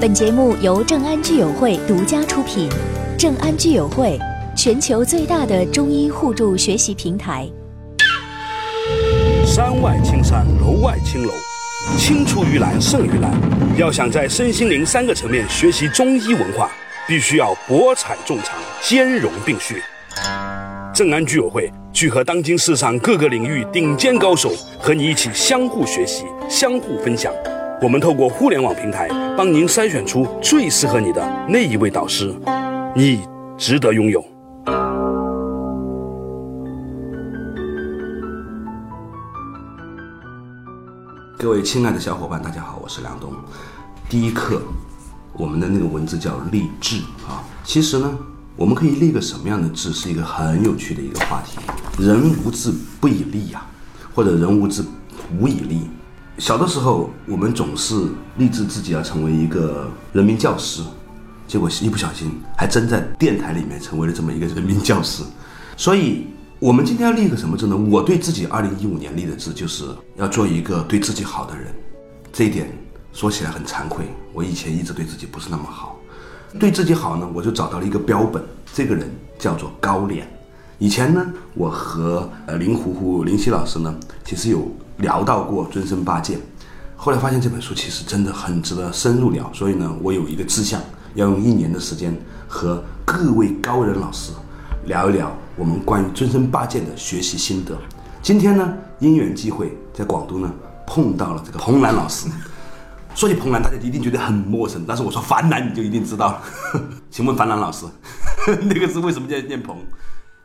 本节目由正安居友会独家出品。正安居友会，全球最大的中医互助学习平台。山外青山，楼外青楼，青出于蓝胜于蓝。要想在身心灵三个层面学习中医文化，必须要博采众长，兼容并蓄。正安居友会聚合当今世上各个领域顶尖高手，和你一起相互学习、相互分享。我们透过互联网平台，帮您筛选出最适合你的那一位导师，你值得拥有。各位亲爱的小伙伴，大家好，我是梁东。第一课，我们的那个文字叫立志啊。其实呢，我们可以立个什么样的志，是一个很有趣的一个话题。人无志不以立呀，或者人无志无以立。小的时候，我们总是立志自己要成为一个人民教师，结果一不小心还真在电台里面成为了这么一个人民教师。所以，我们今天要立一个什么志呢？我对自己二零一五年立的志就是要做一个对自己好的人。这一点说起来很惭愧，我以前一直对自己不是那么好。对自己好呢，我就找到了一个标本，这个人叫做高脸。以前呢，我和呃林虎虎林夕老师呢，其实有。聊到过尊生八戒，后来发现这本书其实真的很值得深入聊，所以呢，我有一个志向，要用一年的时间和各位高人老师聊一聊我们关于尊生八戒的学习心得。今天呢，因缘际会在广东呢碰到了这个彭兰老师。说起彭兰，大家一定觉得很陌生，但是我说樊兰，你就一定知道了。请问樊兰老师，那个字为什么叫念彭？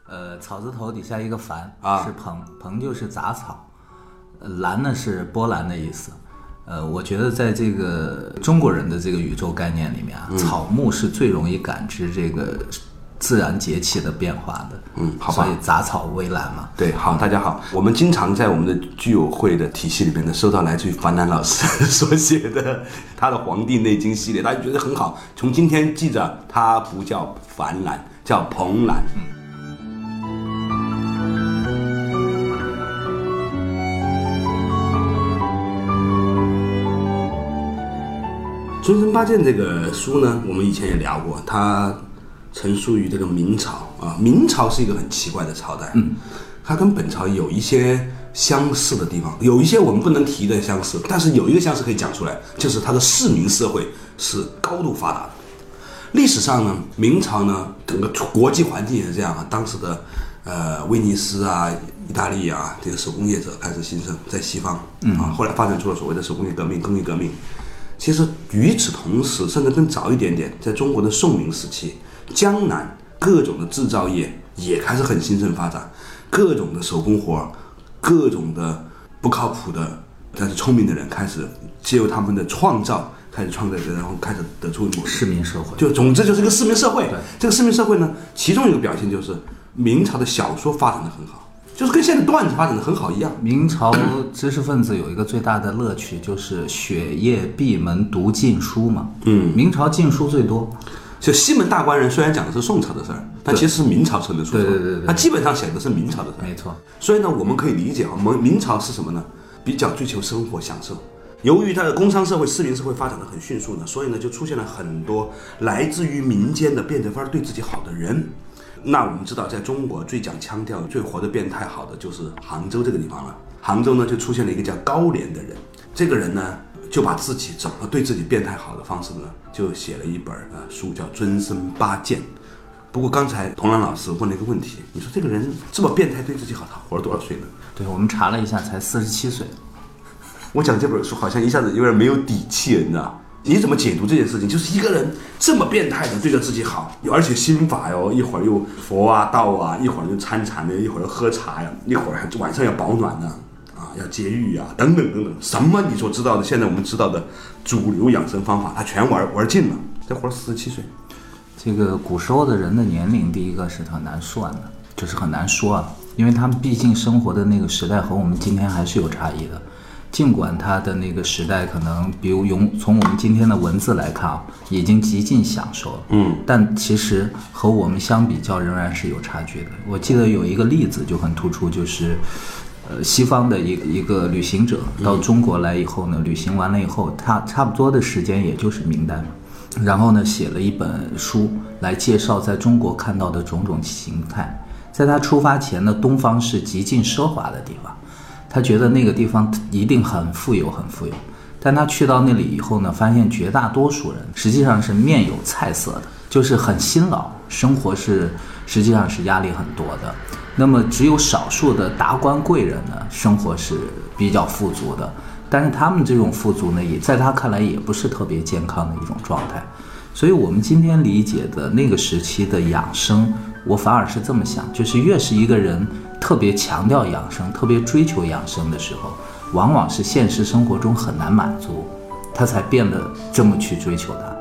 呃，草字头底下一个樊啊，是彭，彭就是杂草。蓝呢是波兰的意思，呃，我觉得在这个中国人的这个宇宙概念里面啊，草木是最容易感知这个自然节气的变化的。嗯，好吧。所以杂草微澜嘛。对，好，大家好。我们经常在我们的居友会的体系里面呢，收到来自于樊兰老师 所写的他的《黄帝内经》系列，大家觉得很好。从今天记着，他不叫樊兰，叫彭兰。嗯。《尊生八剑》这个书呢，我们以前也聊过，它成书于这个明朝啊。明朝是一个很奇怪的朝代，嗯，它跟本朝有一些相似的地方，有一些我们不能提的相似，但是有一个相似可以讲出来，就是它的市民社会是高度发达的。历史上呢，明朝呢，整个国际环境也是这样啊。当时的呃威尼斯啊、意大利啊，这个手工业者开始兴盛在西方，嗯啊，后来发展出了所谓的手工业革命、工业革命。其实与此同时，甚至更早一点点，在中国的宋明时期，江南各种的制造业也开始很兴盛发展，各种的手工活，各种的不靠谱的但是聪明的人开始借由他们的创造开始创造，然后开始得出市民社会。就总之就是一个市民社会。这个市民社会呢，其中一个表现就是明朝的小说发展的很好。就是跟现在段子发展的很好一样。明朝知识分子有一个最大的乐趣，就是雪夜闭门读禁书嘛。嗯，明朝禁书最多。就西门大官人虽然讲的是宋朝的事儿，但其实是明朝称的书。对对对对。他基本上写的是明朝的事儿。没错。所以呢，我们可以理解啊，明明朝是什么呢？比较追求生活享受。由于它的工商社会、市民社会发展的很迅速呢，所以呢，就出现了很多来自于民间的变着法儿对自己好的人。那我们知道，在中国最讲腔调、最活得变态好的就是杭州这个地方了。杭州呢，就出现了一个叫高廉的人。这个人呢，就把自己怎么对自己变态好的方式呢，就写了一本呃书，叫《尊生八谏》。不过刚才童兰老师问了一个问题，你说这个人这么变态对自己好，他活了多少岁呢？对我们查了一下，才四十七岁。我讲这本书好像一下子有点没有底气，你知道。你怎么解读这件事情？就是一个人这么变态的对着自己好，而且心法哟，一会儿又佛啊道啊，一会儿又参禅的，一会儿又喝茶呀，一会儿还晚上要保暖呢，啊，要节欲啊，等等等等，什么你所知道的，现在我们知道的主流养生方法，他全玩玩尽了。这活儿四十七岁，这个古时候的人的年龄，第一个是很难算的，就是很难说啊，因为他们毕竟生活的那个时代和我们今天还是有差异的。尽管他的那个时代可能，比如用从我们今天的文字来看啊，已经极尽享受了，嗯，但其实和我们相比较仍然是有差距的。我记得有一个例子就很突出，就是，呃，西方的一一个旅行者到中国来以后呢，旅行完了以后，他差不多的时间也就是明代嘛，然后呢写了一本书来介绍在中国看到的种种形态。在他出发前呢，东方是极尽奢华的地方，他觉得那个地方一定很富有，很富有。但他去到那里以后呢，发现绝大多数人实际上是面有菜色的，就是很辛劳，生活是实际上是压力很多的。那么只有少数的达官贵人呢，生活是比较富足的，但是他们这种富足呢，也在他看来也不是特别健康的一种状态。所以，我们今天理解的那个时期的养生，我反而是这么想，就是越是一个人特别强调养生、特别追求养生的时候，往往是现实生活中很难满足，他才变得这么去追求它。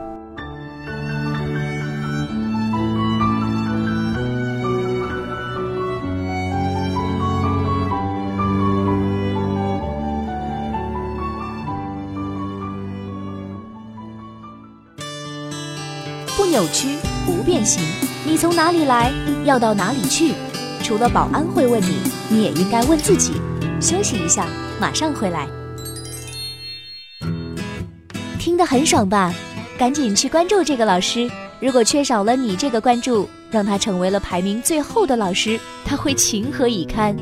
不扭曲，不变形。你从哪里来，要到哪里去？除了保安会问你，你也应该问自己。休息一下，马上回来。听得很爽吧？赶紧去关注这个老师。如果缺少了你这个关注，让他成为了排名最后的老师，他会情何以堪？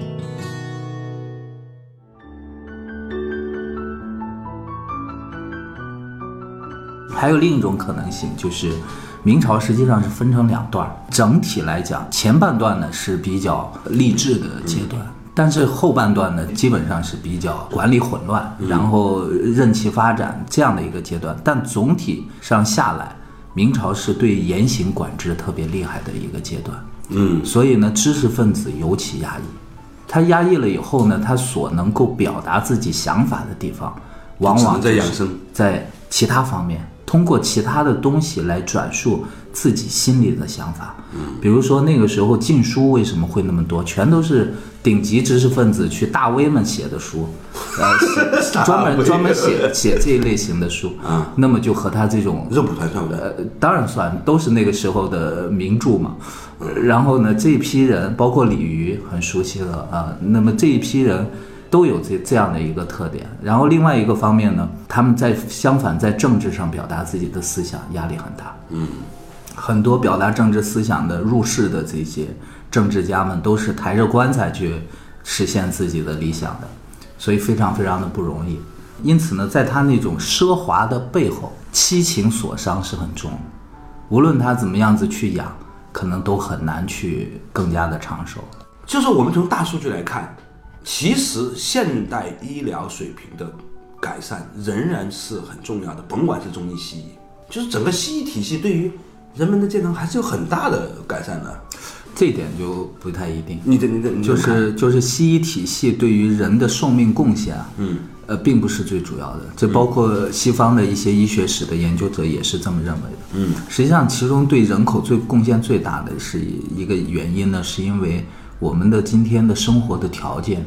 还有另一种可能性，就是明朝实际上是分成两段。整体来讲，前半段呢是比较励志的阶段，但是后半段呢基本上是比较管理混乱，然后任其发展这样的一个阶段。但总体上下来，明朝是对严刑管制特别厉害的一个阶段。嗯，所以呢，知识分子尤其压抑。他压抑了以后呢，他所能够表达自己想法的地方，往往在养生在其他方面，通过其他的东西来转述自己心里的想法。嗯，比如说那个时候禁书为什么会那么多，全都是顶级知识分子去大 V 们写的书，呃，写专门专门写写这一类型的书。啊，那么就和他这种肉蒲团算不算？呃，当然算，都是那个时候的名著嘛。然后呢，这一批人，包括李渔，很熟悉了啊。那么这一批人都有这这样的一个特点。然后另外一个方面呢，他们在相反在政治上表达自己的思想压力很大。嗯，很多表达政治思想的入世的这些政治家们，都是抬着棺材去实现自己的理想的，所以非常非常的不容易。因此呢，在他那种奢华的背后，七情所伤是很重的。无论他怎么样子去养，可能都很难去更加的长寿。就是我们从大数据来看，其实现代医疗水平的改善仍然是很重要的，甭管是中医西医，就是整个西医体系对于人们的健康还是有很大的改善的。这一点就不太一定。你的你的就是就是西医体系对于人的寿命贡献啊，嗯，呃，并不是最主要的。这包括西方的一些医学史的研究者也是这么认为的。嗯，实际上，其中对人口最贡献最大的是一个原因呢，是因为我们的今天的生活的条件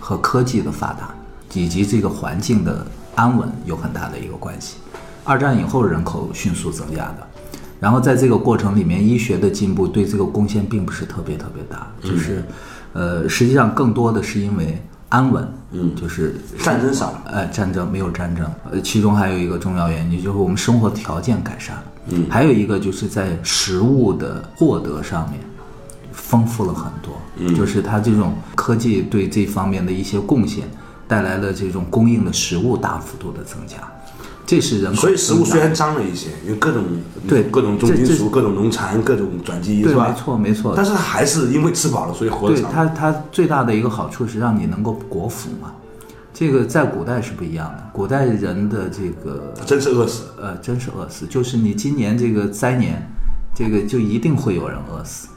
和科技的发达，以及这个环境的安稳有很大的一个关系。二战以后人口迅速增加的，然后在这个过程里面，医学的进步对这个贡献并不是特别特别大，就是，呃，实际上更多的是因为安稳，嗯。就是战争少了。呃，战争没有战争，呃，其中还有一个重要原因就是我们生活条件改善了，嗯。还有一个就是在食物的获得上面丰富了很多，嗯就是它这种科技对这方面的一些贡献，带来了这种供应的食物大幅度的增加，这是人口所以食物虽然脏了一些，因为各种对各种重金属、各种农残、各种转基因对，是吧？没错没错，但是还是因为吃饱了，所以活得长。对它，它最大的一个好处是让你能够果腹嘛。这个在古代是不一样的，古代人的这个真是饿死。呃，真是饿死，就是你今年这个灾年，这个就一定会有人饿死，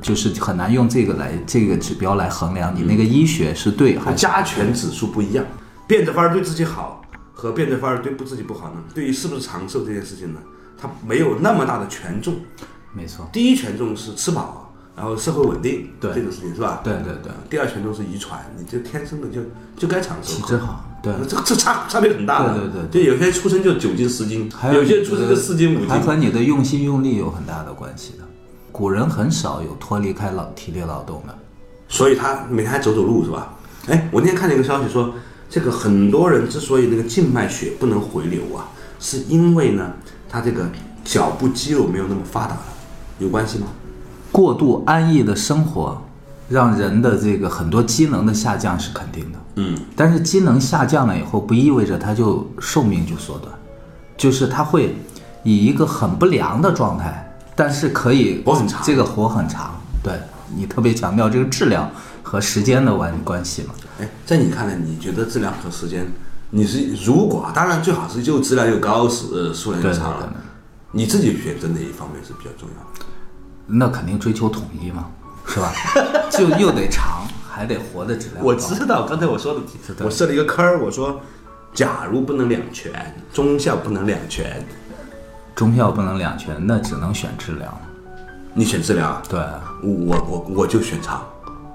就是很难用这个来这个指标来衡量你那个医学是对还是加权指数不一样，变着法儿对自己好和变着法儿对不自己不好呢？对于是不是长寿这件事情呢，它没有那么大的权重。没错，第一权重是吃饱，然后社会稳定，对这种事情是吧？对对对，第二权重是遗传，你就天生的就就该长寿体。质好，对，这这差差别很大的，对对对，就有些出生就九斤十斤，还有些出生就四斤五斤还，和你的用心用力有很大的关系的。古人很少有脱离开劳体力劳动的，所以他每天还走走路是吧？哎，我那天看见一个消息说，这个很多人之所以那个静脉血不能回流啊，是因为呢，他这个脚部肌肉没有那么发达了，有关系吗？过度安逸的生活，让人的这个很多机能的下降是肯定的。嗯，但是机能下降了以后，不意味着他就寿命就缩短，就是他会以一个很不良的状态，但是可以活很长这个活很长。对你特别强调这个质量和时间的关关系嘛？哎，在你看来，你觉得质量和时间，你是如果啊当然最好是又质量又高，是呃数量又长了你自己选择哪一方面是比较重要的？那肯定追求统一嘛，是吧？就又得长，还得活的质量。我知道，刚才我说的我设了一个坑儿，我说，假如不能两全，忠孝不能两全，中药不能两全，那只能选治疗。你选治疗啊？对，我我我就选长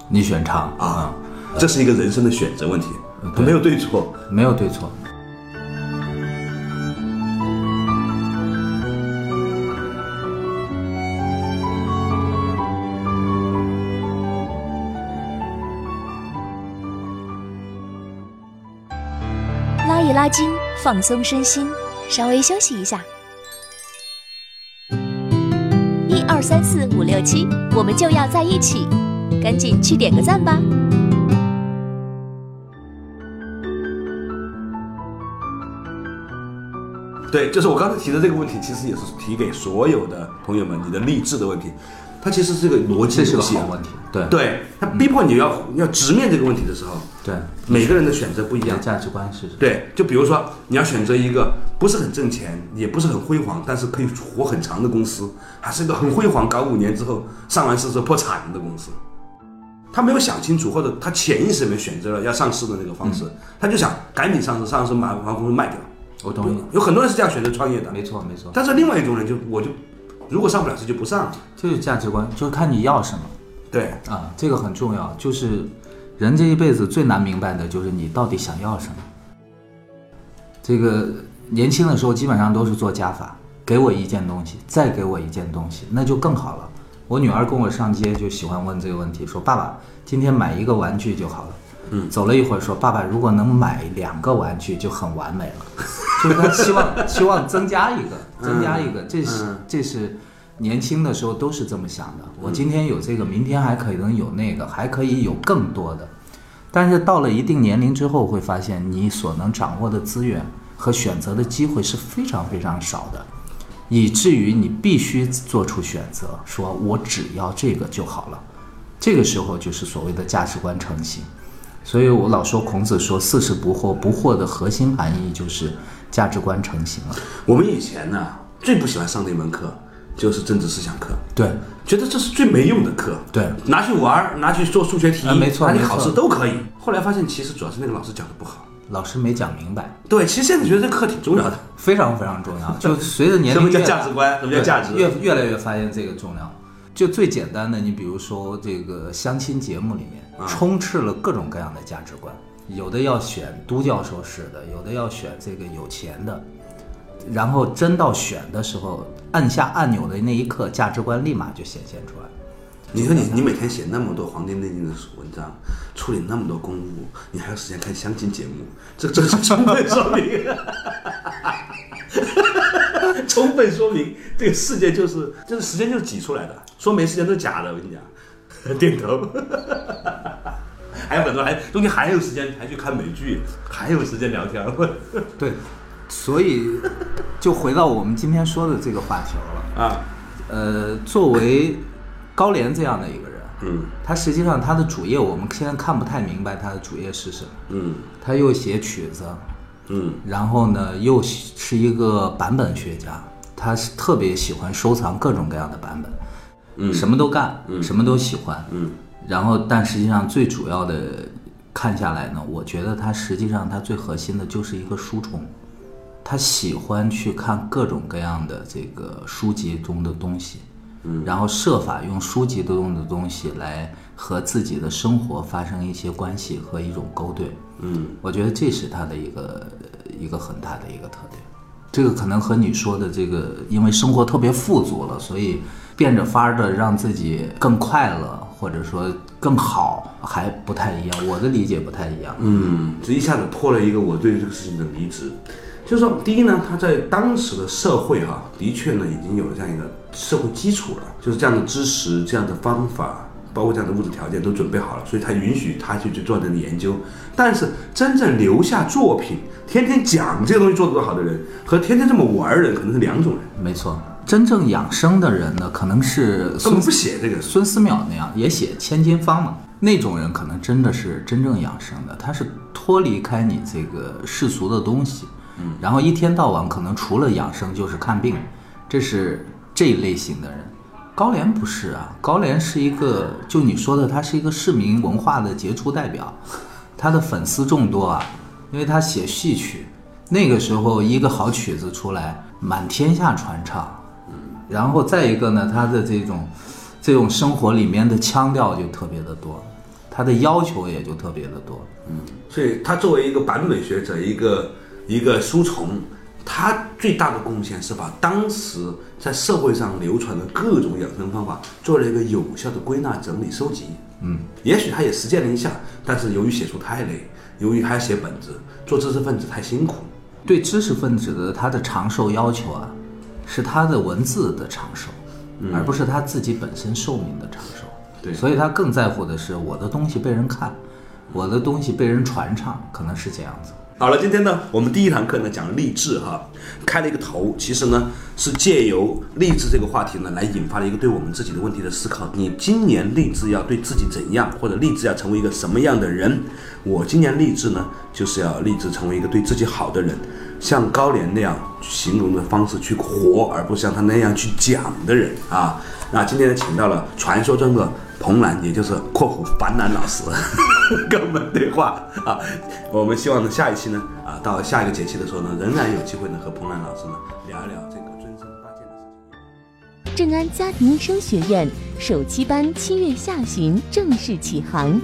你选长啊，这是一个人生的选择问题，对没有对错。嗯没有对错。拉一拉筋，放松身心，稍微休息一下。二三四五六七，我们就要在一起，赶紧去点个赞吧！对，就是我刚才提的这个问题，其实也是提给所有的朋友们，你的励志的问题，它其实是个逻辑这是游戏啊个好问题。对对，它逼迫你要要直面这个问题的时候，对，每个人的选择不一样。价值观是什么？对，就比如说你要选择一个不是很挣钱，也不是很辉煌，但是可以活很长的公司，还是一个很辉煌，搞五年之后上完市之后破产的公司。他没有想清楚，或者他潜意识里面选择了要上市的那个方式，他就想赶紧上市，上市把把公司卖掉。我同意。有很多人是这样选择创业的，没错没错，但是另外一种人就我就如果上不了市就不上了。这就是价值观，就是看你要什么对，啊，这个很重要。就是人这一辈子最难明白的就是你到底想要什么。这个年轻的时候基本上都是做加法，给我一件东西，再给我一件东西，那就更好了。我女儿跟我上街就喜欢问这个问题，说爸爸今天买一个玩具就好了。嗯，走了一会儿说爸爸如果能买两个玩具就很完美了，就是他希望希望增加一个，增加一个，这是嗯这是年轻的时候都是这么想的。我今天有这个，明天还可能有那个，还可以有更多的。但是到了一定年龄之后，会发现你所能掌握的资源和选择的机会是非常非常少的，以至于你必须做出选择，说我只要这个就好了。这个时候就是所谓的价值观成型。所以我老说孔子说“四十不惑”，不惑的核心含义就是价值观成型了。我们以前呢最不喜欢上的一门课就是政治思想课，对觉得这是最没用的课。对，拿去玩儿，拿去做数学题，啊没错拿去考试都可以。后来发现，其实主要是那个老师讲的不好。老师没讲明白，对，其实现在觉得这课挺重要的。非常非常重要。就随着年什么叫价值观？什么叫价值？越越来越发现这个重要。就最简单的，你比如说这个相亲节目里面，啊充斥了各种各样的价值观，有的要选都教授式的，有的要选这个有钱的，然后真到选的时候，按下按钮的那一刻，价值观立马就显现出来。你说你你每天写那么多《黄帝内经》的文章，处理那么多公务，你还有时间看相亲节目？这这是充分说明，充分说明这个世界就是就是时间就是挤出来的，说没时间都是假的。我跟你讲，点头。还有很多还中间还有时间还去看美剧，还有时间聊天。对，所以就回到我们今天说的这个话题了。啊，呃，作为高廉这样的一个人，嗯。他实际上他的主业我们现在看不太明白他的主业是什么。嗯。他又写曲子，嗯。然后呢又是一个版本学家，他是特别喜欢收藏各种各样的版本，嗯。什么都干，嗯。什么都喜欢。嗯。然后，但实际上最主要的看下来呢，我觉得他实际上他最核心的就是一个书虫，他喜欢去看各种各样的这个书籍中的东西，嗯，然后设法用书籍中的东西来和自己的生活发生一些关系和一种勾兑，嗯我觉得这是他的一个一个很大的一个特点。这个可能和你说的这个，因为生活特别富足了，所以变着法儿的让自己更快乐，或者说更好，还不太一样。我的理解不太一样。嗯，这一下子破了一个我对这个事情的理解。就是说，第一呢，他在当时的社会哈、的确呢已经有了这样一个社会基础了，就是这样的知识、这样的方法，包括这样的物质条件都准备好了，所以他允许他去去做这样的研究。但是真正留下作品，天天讲这个东西做得多好的人，和天天这么玩的人，可能是两种人，没错，真正养生的人呢，可能是孙根本不写这个。孙思邈那样，也写千金方嘛。那种人可能真的是真正养生的，他是脱离开你这个世俗的东西，嗯，然后一天到晚可能除了养生就是看病，这是这一类型的人。高廉不是啊，高廉是一个，就你说的，他是一个市民文化的杰出代表，他的粉丝众多啊，因为他写戏曲，那个时候一个好曲子出来，满天下传唱，然后再一个呢，他的这种这种生活里面的腔调就特别的多，他的要求也就特别的多。嗯所以他作为一个版本学者，一个一个书虫，他最大的贡献是把当时在社会上流传的各种养生方法做了一个有效的归纳、整理、收集。嗯，也许他也实践了一下，但是由于写书太累，由于还要写本子，做知识分子太辛苦。对知识分子的他的长寿要求啊，是他的文字的长寿，而不是他自己本身寿命的长寿。对所以他更在乎的是我的东西被人看，我的东西被人传唱，可能是这样子。好了，今天呢，我们第一堂课呢讲励志哈，开了一个头，其实呢是借由励志这个话题呢，来引发了一个对我们自己的问题的思考。你今年立志要对自己怎样，或者立志要成为一个什么样的人？我今年立志呢，就是要立志成为一个对自己好的人，像高廉那样形容的方式去活，而不是像他那样去讲的人啊。那今天呢，请到了传说中的彭兰，也就是（括弧樊兰老师） 跟我们对话啊。我们希望呢，下一期呢，啊，到下一个节气的时候呢，仍然有机会呢，和彭兰老师呢聊一聊这个尊生八件的事情。正安家庭医生学院首期班七月下旬正式启航，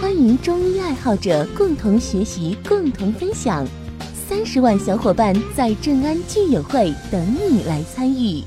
欢迎中医爱好者共同学习、共同分享。三十万小伙伴在正安聚友会等你来参与。